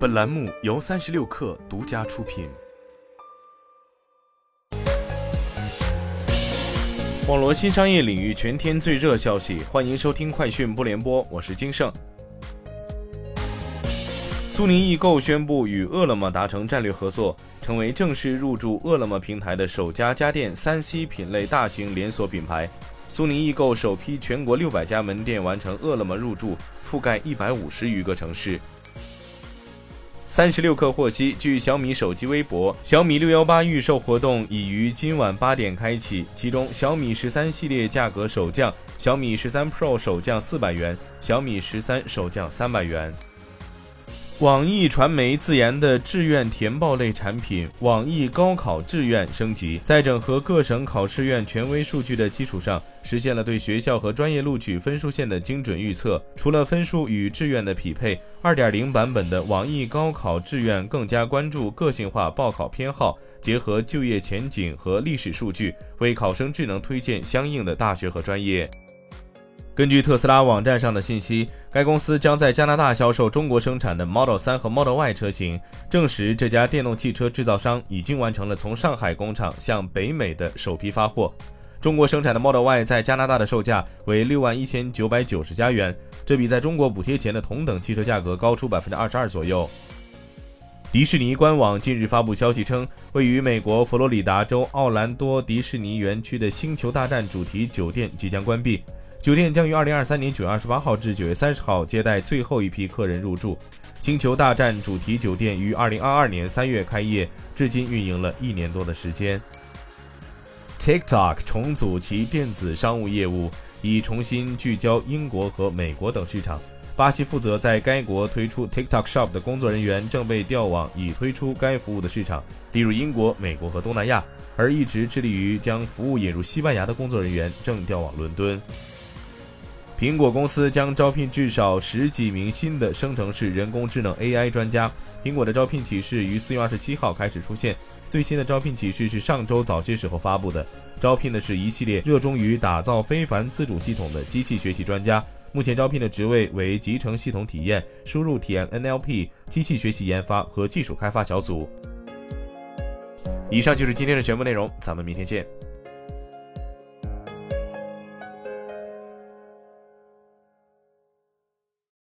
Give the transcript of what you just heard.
本栏目由三十六氪独家出品。网罗新商业领域全天最热消息，欢迎收听快讯不联播，我是金盛。苏宁易购宣布与饿了么达成战略合作，成为正式入驻饿了么平台的首家家电三 C 品类大型连锁品牌。苏宁易购首批全国六百家门店完成饿了么入驻，覆盖一百五十余个城市。三十六氪获悉，据小米手机微博，小米六幺八预售活动已于今晚八点开启。其中，小米十三系列价格首降，小米十三 Pro 首降四百元，小米十三首降三百元。网易传媒自研的志愿填报类产品“网易高考志愿”升级，在整合各省考试院权威数据的基础上，实现了对学校和专业录取分数线的精准预测。除了分数与志愿的匹配，2.0版本的网易高考志愿更加关注个性化报考偏好，结合就业前景和历史数据，为考生智能推荐相应的大学和专业。根据特斯拉网站上的信息，该公司将在加拿大销售中国生产的 Model 3和 Model Y 车型，证实这家电动汽车制造商已经完成了从上海工厂向北美的首批发货。中国生产的 Model Y 在加拿大的售价为六万一千九百九十加元，这比在中国补贴前的同等汽车价格高出百分之二十二左右。迪士尼官网近日发布消息称，位于美国佛罗里达州奥兰多迪士尼园区的《星球大战》主题酒店即将关闭。酒店将于二零二三年九月二十八号至九月三十号接待最后一批客人入住。星球大战主题酒店于二零二二年三月开业，至今运营了一年多的时间。TikTok 重组其电子商务业务，已重新聚焦英国和美国等市场。巴西负责在该国推出 TikTok Shop 的工作人员正被调往已推出该服务的市场，例如英国、美国和东南亚。而一直致力于将服务引入西班牙的工作人员正调往伦敦。苹果公司将招聘至少十几名新的生成式人工智能 AI 专家。苹果的招聘启事于四月二十七号开始出现，最新的招聘启事是上周早些时候发布的。招聘的是一系列热衷于打造非凡自主系统的机器学习专家。目前招聘的职位为集成系统体验、输入体验 NLP、机器学习研发和技术开发小组。以上就是今天的全部内容，咱们明天见。